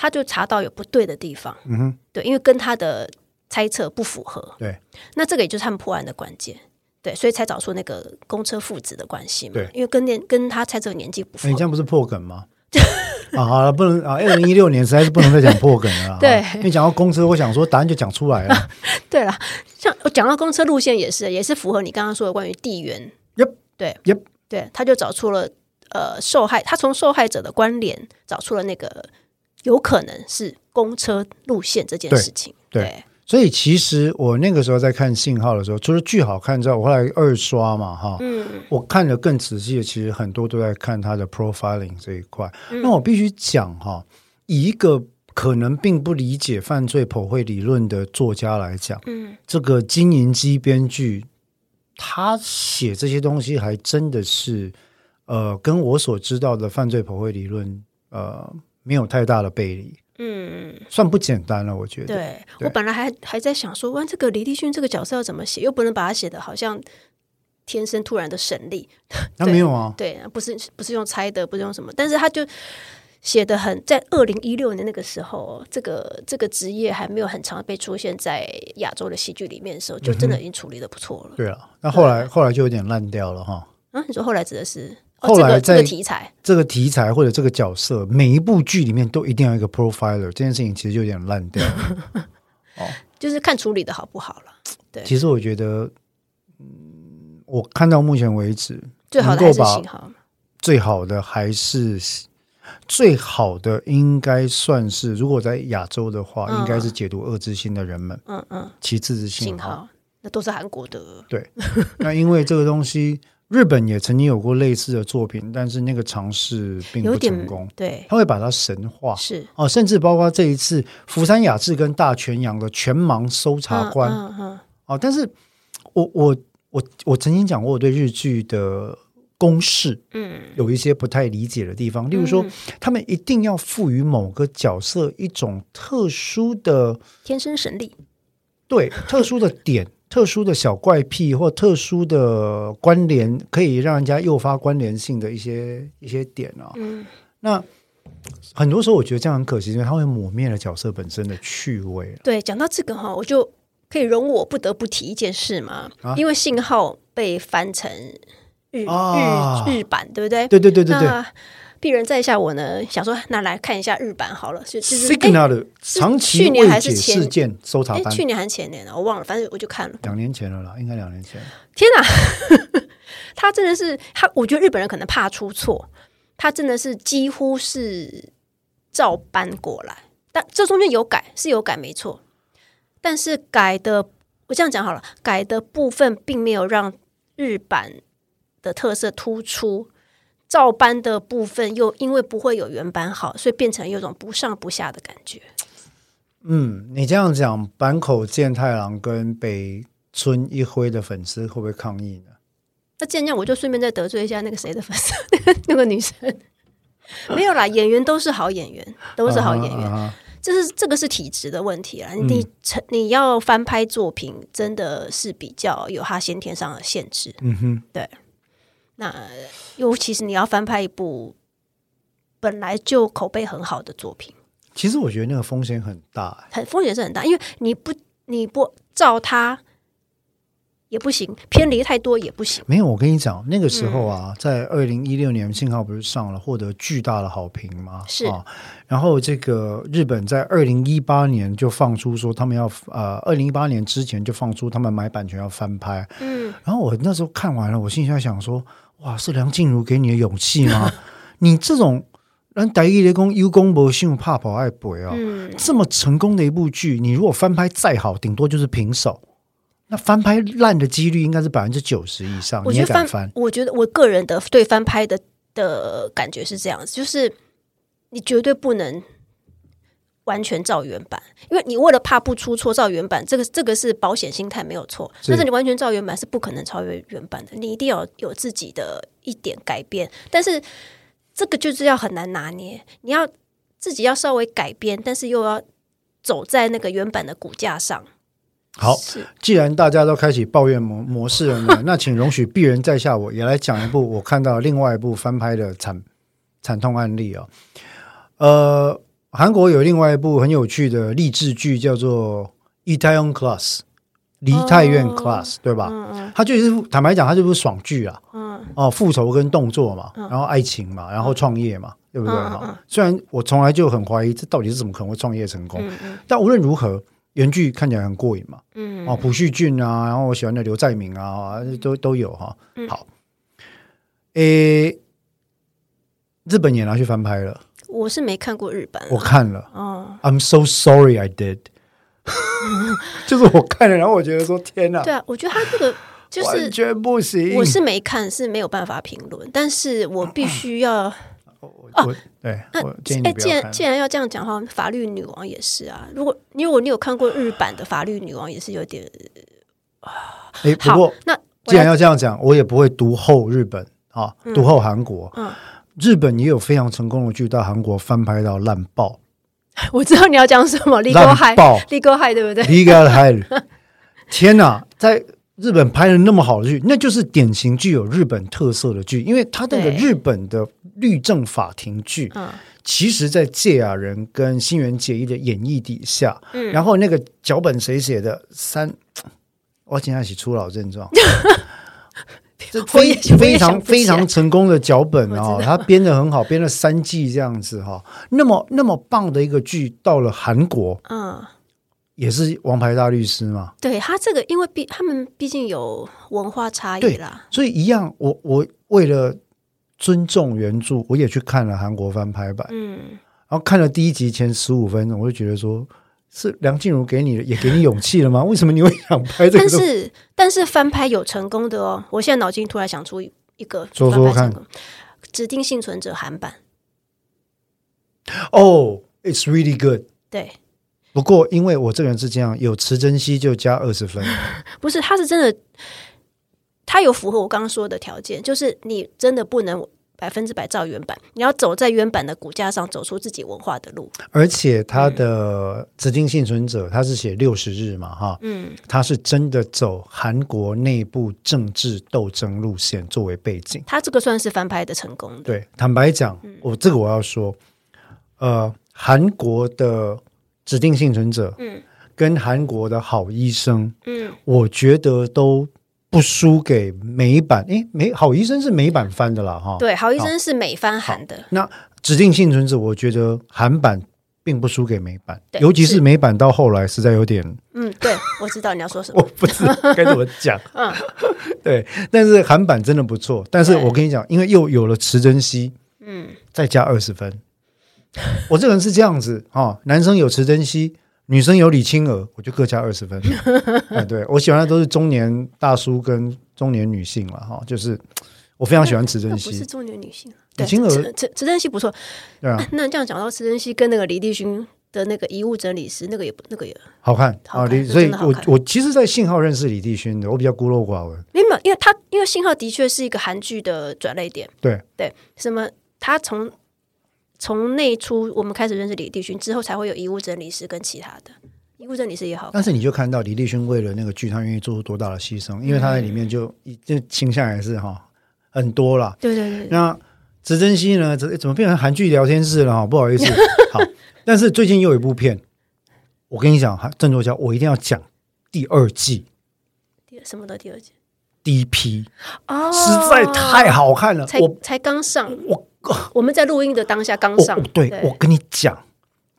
他就查到有不对的地方，嗯哼，对，因为跟他的猜测不符合，对，那这个也就是他们破案的关键，对，所以才找出那个公车父子的关系嘛，对，因为跟年跟他猜测的年纪不符合，你这样不是破梗吗？啊，好了，不能啊！二零一六年实在是不能再讲破梗了。对，因为讲到公车，我想说答案就讲出来了。对了，像我讲到公车路线也是，也是符合你刚刚说的关于地缘。Yep, 对，Yep，对，他就找出了呃受害，他从受害者的关联找出了那个有可能是公车路线这件事情。对。对所以其实我那个时候在看信号的时候，除了剧好看之外，我后来二刷嘛，哈，嗯，我看的更仔细的，其实很多都在看他的 profiling 这一块。那我必须讲哈，以一个可能并不理解犯罪剖绘理论的作家来讲，嗯，这个金银姬编剧他写这些东西还真的是，呃，跟我所知道的犯罪剖绘理论，呃，没有太大的背离，嗯，算不简单了，我觉得。对，对我本来还还在想说，哇，这个李立勋这个角色要怎么写，又不能把他写的好像天生突然的神力，他没有啊，对，不是不是用猜的，不是用什么，但是他就。写的很，在二零一六年那个时候，这个这个职业还没有很常被出现在亚洲的戏剧里面的时候，就真的已经处理的不错了。嗯、对啊，那后来后来就有点烂掉了哈。啊，你说后来指的是？后来在、哦这个这个、题材，这个题材或者这个角色，每一部剧里面都一定要一个 profiler，这件事情其实就有点烂掉了。哦，就是看处理的好不好了。对，其实我觉得，嗯，我看到目前为止，最好的还是信号，最好的还是。最好的应该算是，如果在亚洲的话，嗯、应该是解读恶之心的人们。嗯嗯。其次是信号，那都是韩国的。对。那因为这个东西，日本也曾经有过类似的作品，但是那个尝试并不成功。对。他会把它神化。是。哦，甚至包括这一次福山雅治跟大泉洋的全盲搜查官。嗯嗯。哦，但是我我我我曾经讲过我对日剧的。公式，嗯，有一些不太理解的地方，嗯、例如说，他们一定要赋予某个角色一种特殊的天生神力，对，特殊的点、特殊的小怪癖或特殊的关联，可以让人家诱发关联性的一些一些点啊。嗯，那很多时候我觉得这样很可惜，因为它会抹灭了角色本身的趣味。对，讲到这个哈，我就可以容我不得不提一件事嘛，啊、因为信号被翻成。日日日版对不对？对对对对对。鄙人在下，我呢想说，那来看一下日版好了。就就是 Signal 的长期去年还是前事件搜查班，去年还是前年呢？我忘了，反正我就看了。两年前了啦，应该两年前。天哪，他真的是他，我觉得日本人可能怕出错，他真的是几乎是照搬过来，但这中间有改是有改没错，但是改的我这样讲好了，改的部分并没有让日版。的特色突出，照搬的部分又因为不会有原版好，所以变成有种不上不下的感觉。嗯，你这样讲，坂口健太郎跟北村一辉的粉丝会不会抗议呢？那这样，我就顺便再得罪一下那个谁的粉丝，那 个那个女生。没有啦，演员都是好演员，都是好演员。Uh uh. 这是这个是体质的问题啦。你成、嗯、你要翻拍作品，真的是比较有他先天上的限制。嗯哼，对。那尤其是你要翻拍一部本来就口碑很好的作品，其实我觉得那个风险很大，很风险是很大，因为你不你不照它也不行，偏离太多也不行。没有，我跟你讲，那个时候啊，嗯、在二零一六年，信号不是上了，获得巨大的好评吗？是啊，然后这个日本在二零一八年就放出说他们要呃，二零一八年之前就放出他们买版权要翻拍。嗯，然后我那时候看完了，我心里在想说。哇，是梁静茹给你的勇气吗？你这种人台语的讲有功无信，怕跑爱赔啊！嗯、这么成功的一部剧，你如果翻拍再好，顶多就是平手。那翻拍烂的几率应该是百分之九十以上。你也敢翻？我觉得我个人的对翻拍的的感觉是这样子，就是你绝对不能。完全照原版，因为你为了怕不出错，照原版，这个这个是保险心态没有错。但是你完全照原版是不可能超越原版的，你一定要有自己的一点改变。但是这个就是要很难拿捏，你要自己要稍微改变，但是又要走在那个原版的骨架上。好，是既然大家都开启抱怨模模式了呢，那请容许鄙人在下我也来讲一部我看到另外一部翻拍的惨惨痛案例啊、哦，呃。韩国有另外一部很有趣的励志剧，叫做《梨泰院 Class》，梨泰院 Class，对吧？嗯嗯，它就是坦白讲，它就是爽剧啊。嗯。哦，复仇跟动作嘛，然后爱情嘛，然后创业嘛，对不对？哈。虽然我从来就很怀疑，这到底是怎么可能会创业成功？但无论如何，原剧看起来很过瘾嘛。嗯。哦，朴叙俊啊，然后我喜欢的刘在明啊，都都有哈。好。诶，日本也拿去翻拍了。我是没看过日版，我看了。哦，I'm so sorry I did。就是我看了，然后我觉得说天哪，对啊，我觉得他这个就是完全不行。我是没看，是没有办法评论，但是我必须要哦，对，那哎，既然既然要这样讲的话，法律女王也是啊。如果如果你有看过日版的法律女王，也是有点啊。哎，不过那既然要这样讲，我也不会读后日本啊，读后韩国。嗯，日本也有非常成功的剧，到韩国翻拍到烂爆。我知道你要讲什么，Legal High，Legal High 对不对？Legal High，天哪，在。日本拍了那么好的剧，那就是典型具有日本特色的剧，因为他那个日本的律政法庭剧，嗯，其实，在芥雅人跟新垣结衣的演绎底下，嗯，然后那个脚本谁写的？三，我今天起初老症状，这非非常非常成功的脚本啊，他编的很好，编了三季这样子哈，那么那么棒的一个剧，到了韩国，嗯。也是王牌大律师嘛？对他这个，因为毕他们毕竟有文化差异啦，所以一样。我我为了尊重原著，我也去看了韩国翻拍版。嗯，然后看了第一集前十五分钟，我就觉得说，是梁静茹给你的，也给你勇气了吗？为什么你会想拍这个？但是但是翻拍有成功的哦。我现在脑筋突然想出一个，说说看，指定幸存者韩版。哦，It's really good。对。不过，因为我这个人是这样，有池珍熙就加二十分。不是，他是真的，他有符合我刚刚说的条件，就是你真的不能百分之百照原版，你要走在原版的骨架上，走出自己文化的路。而且他的指定幸存者，他是写六十日嘛，哈，嗯，他是真的走韩国内部政治斗争路线作为背景，他这个算是翻拍的成功的。对，坦白讲，我这个我要说，呃，韩国的。指定幸存者，嗯，跟韩国的好医生，嗯，我觉得都不输给美版。诶，美好医生是美版翻的啦，哈，对，好医生是美翻韩的。那指定幸存者，我觉得韩版并不输给美版，尤其是美版到后来实在有点，嗯，对，我知道你要说什么，我不知道该怎么讲，嗯，对，但是韩版真的不错。但是我跟你讲，因为又有了池珍熙，嗯，再加二十分。我这个人是这样子哈，男生有池珍熙，女生有李清娥，我就各加二十分。哎，对我喜欢的都是中年大叔跟中年女性了哈，就是我非常喜欢池珍熙，不是中年女性，李清娥池池珍熙不错。对啊，那这样讲到池珍熙跟那个李帝勋的那个遗物整理师，那个也不那个也好看啊。李，所以我我其实，在信号认识李帝勋的，我比较孤陋寡闻。没有，因为他因为信号的确是一个韩剧的转捩点。对对，什么他从。从那出我们开始认识李立勋之后，才会有遗物整理师跟其他的遗物整理师也好。但是你就看到李立勋为了那个剧，他愿意做出多大的牺牲，因为他在里面就就倾向也是哈很多了。对对对。那池珍熙呢？怎怎么变成韩剧聊天室了？哈，不好意思。好，但是最近又有一部片，我跟你讲，郑作家，我一定要讲第二季。第什么的第二季？D.P. 哦，实在太好看了。才才刚上我。我们在录音的当下刚上，对，对。我跟你讲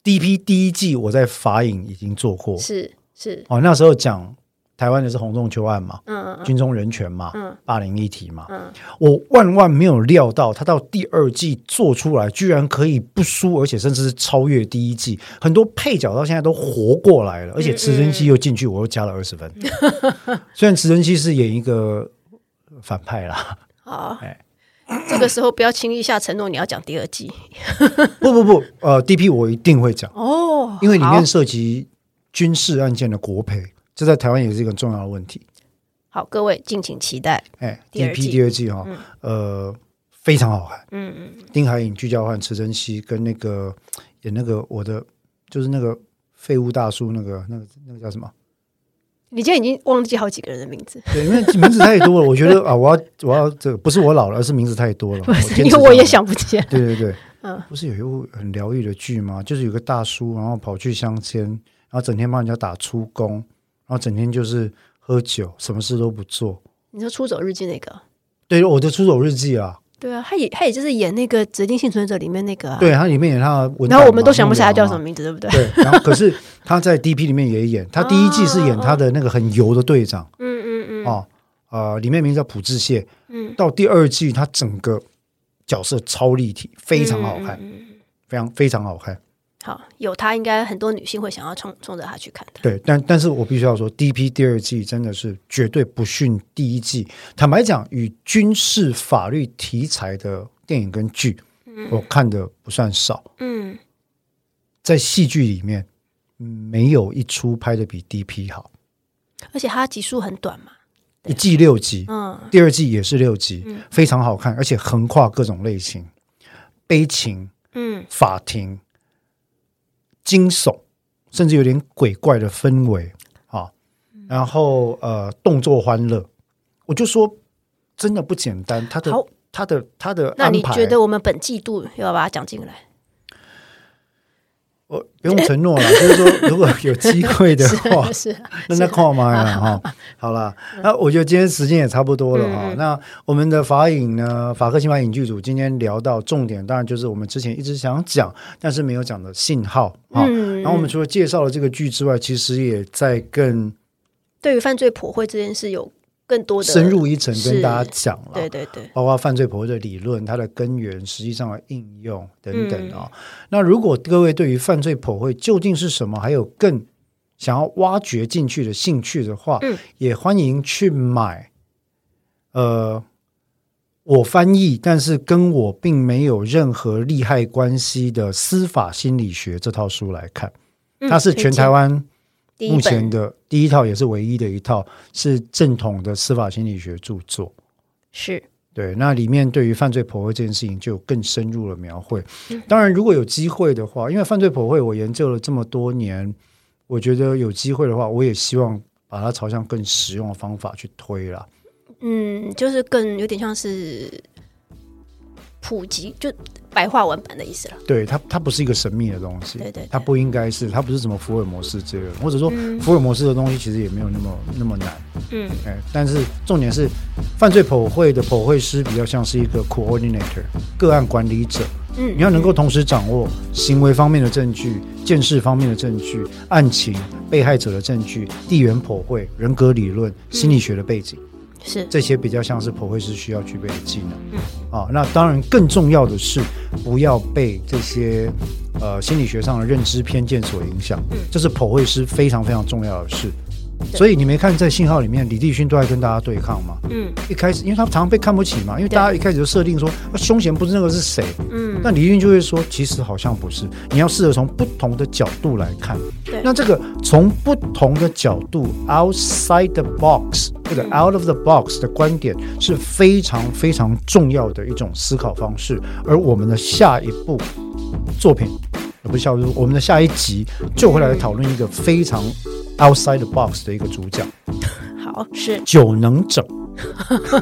，D.P. 第一季我在法影已经做过，是是。哦，那时候讲台湾的是洪仲丘案嘛，嗯嗯，军中人权嘛，嗯，霸凌议题嘛，嗯，我万万没有料到他到第二季做出来，居然可以不输，而且甚至是超越第一季，很多配角到现在都活过来了，而且池珍熙又进去，我又加了二十分，虽然池珍熙是演一个反派啦，好，哎。这个时候不要轻易下承诺，你要讲第二季。不不不，呃，D.P. 我一定会讲哦，因为里面涉及军事案件的国赔，这在台湾也是一个重要的问题。好，各位敬请期待。哎，D.P. 第二季哈，呃，非常好看。嗯嗯，丁海寅、具教焕、池珍熙跟那个演那个我的就是那个废物大叔，那个那个那个叫什么？你现在已经忘记好几个人的名字，对，因为名字太多了。我觉得啊，我要我要这个不是我老了，而是名字太多了。因为我也想不起来。对对对，嗯，不是有一部很疗愈的剧吗？就是有个大叔，然后跑去乡间，然后整天帮人家打出工，然后整天就是喝酒，什么事都不做。你说《出走日记》那个？对，我的《出走日记》啊。对啊，他也他也就是演那个《指定幸存者》里面那个、啊，对他里面演他的，然后我们都想不起来他叫什么名字，对不对？对，然后可是他在 D.P. 里面也演，他 第一季是演他的那个很油的队长，嗯嗯嗯，哦，呃，里面名字叫朴智燮，嗯，到第二季他整个角色超立体，非常好看，嗯、非常非常好看。好，有他应该很多女性会想要冲冲着他去看的。对，但但是我必须要说，D.P. 第二季真的是绝对不逊第一季。坦白讲，与军事法律题材的电影跟剧，我看的不算少。嗯，在戏剧里面，没有一出拍的比 DP 好，而且它集数很短嘛，一季六集，嗯，第二季也是六集，非常好看，而且横跨各种类型，悲情，嗯，法庭，惊悚，甚至有点鬼怪的氛围啊，然后呃，动作欢乐，我就说真的不简单，他的。他的他的，那你觉得我们本季度要把它讲进来？我不用承诺了，就是说如果有机会的话，是那那靠妈呀 哈！好了，那我觉得今天时间也差不多了哈。那我们的法影呢，法克新法影剧组今天聊到重点，当然就是我们之前一直想讲，但是没有讲的信号啊。然后我们除了介绍了这个剧之外，其实也在更对于犯罪普惠这件事有。更多的深入一层跟大家讲了，对对对，包括犯罪剖绘的理论、它的根源、实际上的应用等等啊、哦。嗯、那如果各位对于犯罪剖绘究竟是什么，还有更想要挖掘进去的兴趣的话，嗯、也欢迎去买。呃，我翻译，但是跟我并没有任何利害关系的司法心理学这套书来看，它是全台湾。目前的第一套也是唯一的一套是正统的司法心理学著作，是对。那里面对于犯罪剖绘这件事情就有更深入的描绘。当然，如果有机会的话，因为犯罪剖绘我研究了这么多年，我觉得有机会的话，我也希望把它朝向更实用的方法去推了。嗯，就是更有点像是普及就。白话文版的意思了，对它，它不是一个神秘的东西，对对，它不应该是，它不是什么福尔摩斯之类的，或者说福尔摩斯的东西其实也没有那么那么难，嗯，哎，但是重点是犯罪剖绘的剖绘师比较像是一个 coordinator 个案管理者，嗯，你要能够同时掌握行为方面的证据、见识方面的证据、案情、被害者的证据、地缘剖绘、人格理论、心理学的背景。是。这些比较像是普惠师需要具备的技能，嗯，啊，那当然更重要的是不要被这些呃心理学上的认知偏见所影响，嗯，这是普惠师非常非常重要的事。所以你没看在信号里面，李立勋都在跟大家对抗嘛？嗯，一开始因为他常常被看不起嘛，因为大家一开始就设定说凶嫌不是那个是谁？嗯，那李立勋就会说，其实好像不是，你要试着从不同的角度来看。对，那这个从不同的角度 outside the box 或者 out of the box 的观点是非常非常重要的一种思考方式。而我们的下一步作品，不是下一，我们的下一集就会来讨论一个非常。Outside the box 的一个主角，好是。酒能整，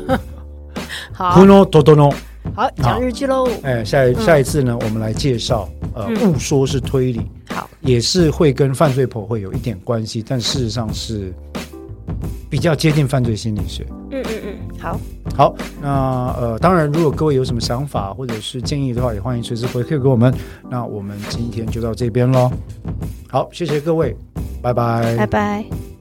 好，Kuno 好讲日剧喽。哎，下一下一次呢，我们来介绍呃，误说是推理，好，也是会跟犯罪婆会有一点关系，但事实上是比较接近犯罪心理学。嗯嗯嗯，好，好，那呃，当然，如果各位有什么想法或者是建议的话，也欢迎随时回馈给我们。那我们今天就到这边喽。好，谢谢各位。拜拜，拜拜。